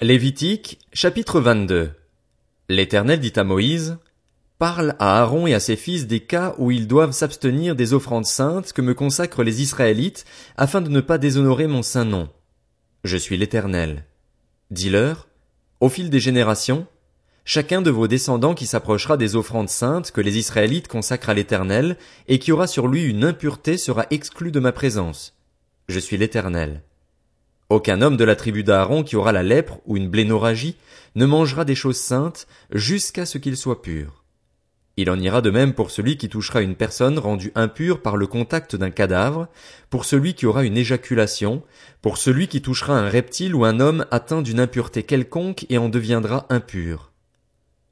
Lévitique, chapitre 22. L'Éternel dit à Moïse, Parle à Aaron et à ses fils des cas où ils doivent s'abstenir des offrandes saintes que me consacrent les Israélites, afin de ne pas déshonorer mon saint nom. Je suis l'Éternel. Dis-leur, au fil des générations, chacun de vos descendants qui s'approchera des offrandes saintes que les Israélites consacrent à l'Éternel, et qui aura sur lui une impureté sera exclu de ma présence. Je suis l'Éternel. Aucun homme de la tribu d'Aaron qui aura la lèpre ou une blénorragie ne mangera des choses saintes jusqu'à ce qu'il soit pur. Il en ira de même pour celui qui touchera une personne rendue impure par le contact d'un cadavre, pour celui qui aura une éjaculation, pour celui qui touchera un reptile ou un homme atteint d'une impureté quelconque et en deviendra impur.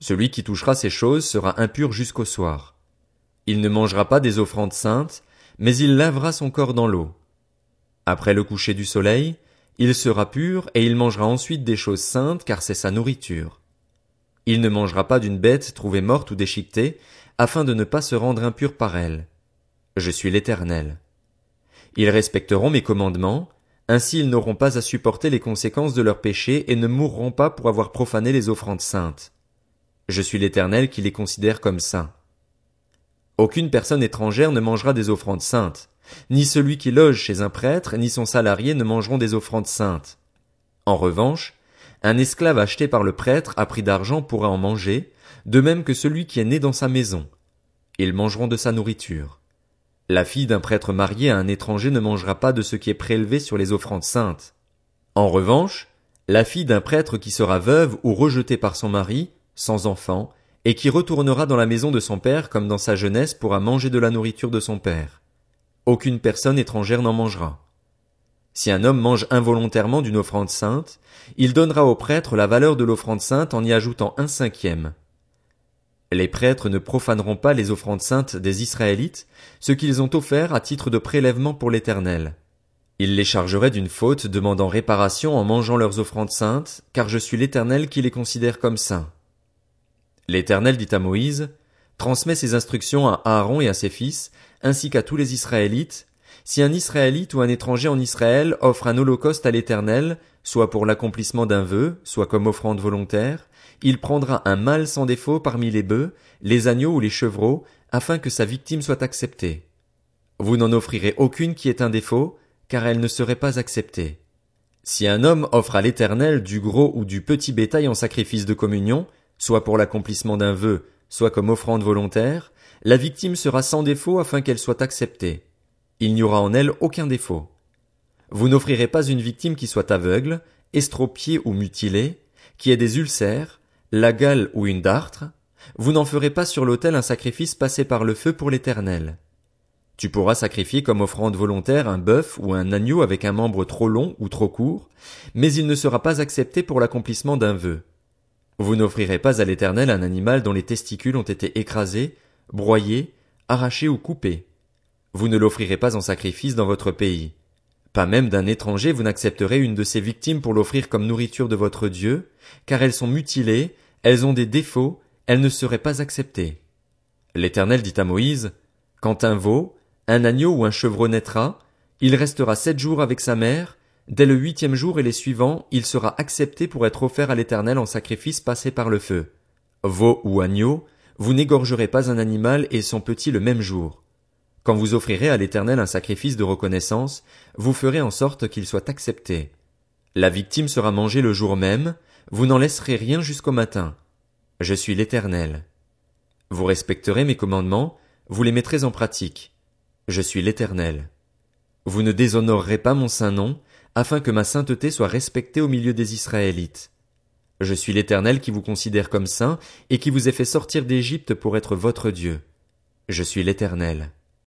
Celui qui touchera ces choses sera impur jusqu'au soir. Il ne mangera pas des offrandes saintes, mais il lavera son corps dans l'eau. Après le coucher du soleil, il sera pur et il mangera ensuite des choses saintes car c'est sa nourriture. Il ne mangera pas d'une bête trouvée morte ou déchiquetée, afin de ne pas se rendre impur par elle. Je suis l'Éternel. Ils respecteront mes commandements, ainsi ils n'auront pas à supporter les conséquences de leurs péchés et ne mourront pas pour avoir profané les offrandes saintes. Je suis l'Éternel qui les considère comme saints. Aucune personne étrangère ne mangera des offrandes saintes. Ni celui qui loge chez un prêtre, ni son salarié ne mangeront des offrandes saintes. En revanche, un esclave acheté par le prêtre à prix d'argent pourra en manger, de même que celui qui est né dans sa maison. Ils mangeront de sa nourriture. La fille d'un prêtre marié à un étranger ne mangera pas de ce qui est prélevé sur les offrandes saintes. En revanche, la fille d'un prêtre qui sera veuve ou rejetée par son mari, sans enfant, et qui retournera dans la maison de son père comme dans sa jeunesse pourra manger de la nourriture de son père. Aucune personne étrangère n'en mangera. Si un homme mange involontairement d'une offrande sainte, il donnera au prêtre la valeur de l'offrande sainte en y ajoutant un cinquième. Les prêtres ne profaneront pas les offrandes saintes des Israélites, ce qu'ils ont offert à titre de prélèvement pour l'Éternel. Ils les chargeraient d'une faute demandant réparation en mangeant leurs offrandes saintes, car je suis l'Éternel qui les considère comme saints. L'Éternel dit à Moïse, transmet ses instructions à Aaron et à ses fils, ainsi qu'à tous les Israélites, si un Israélite ou un étranger en Israël offre un holocauste à l'Éternel, soit pour l'accomplissement d'un vœu, soit comme offrande volontaire, il prendra un mâle sans défaut parmi les bœufs, les agneaux ou les chevreaux, afin que sa victime soit acceptée. Vous n'en offrirez aucune qui ait un défaut, car elle ne serait pas acceptée. Si un homme offre à l'Éternel du gros ou du petit bétail en sacrifice de communion, soit pour l'accomplissement d'un vœu, soit comme offrande volontaire, la victime sera sans défaut afin qu'elle soit acceptée. Il n'y aura en elle aucun défaut. Vous n'offrirez pas une victime qui soit aveugle, estropiée ou mutilée, qui ait des ulcères, la gale ou une dartre, vous n'en ferez pas sur l'autel un sacrifice passé par le feu pour l'éternel. Tu pourras sacrifier comme offrande volontaire un bœuf ou un agneau avec un membre trop long ou trop court, mais il ne sera pas accepté pour l'accomplissement d'un vœu. Vous n'offrirez pas à l'éternel un animal dont les testicules ont été écrasés, broyé, arraché ou coupé. Vous ne l'offrirez pas en sacrifice dans votre pays. Pas même d'un étranger vous n'accepterez une de ces victimes pour l'offrir comme nourriture de votre Dieu, car elles sont mutilées, elles ont des défauts, elles ne seraient pas acceptées. L'Éternel dit à Moïse, Quand un veau, un agneau ou un chevreau naîtra, il restera sept jours avec sa mère, dès le huitième jour et les suivants, il sera accepté pour être offert à l'Éternel en sacrifice passé par le feu. Veau ou agneau, vous n'égorgerez pas un animal et son petit le même jour. Quand vous offrirez à l'Éternel un sacrifice de reconnaissance, vous ferez en sorte qu'il soit accepté. La victime sera mangée le jour même, vous n'en laisserez rien jusqu'au matin. Je suis l'Éternel. Vous respecterez mes commandements, vous les mettrez en pratique. Je suis l'Éternel. Vous ne déshonorerez pas mon saint nom, afin que ma sainteté soit respectée au milieu des Israélites. Je suis l'Éternel qui vous considère comme saint et qui vous ai fait sortir d'Égypte pour être votre Dieu. Je suis l'Éternel.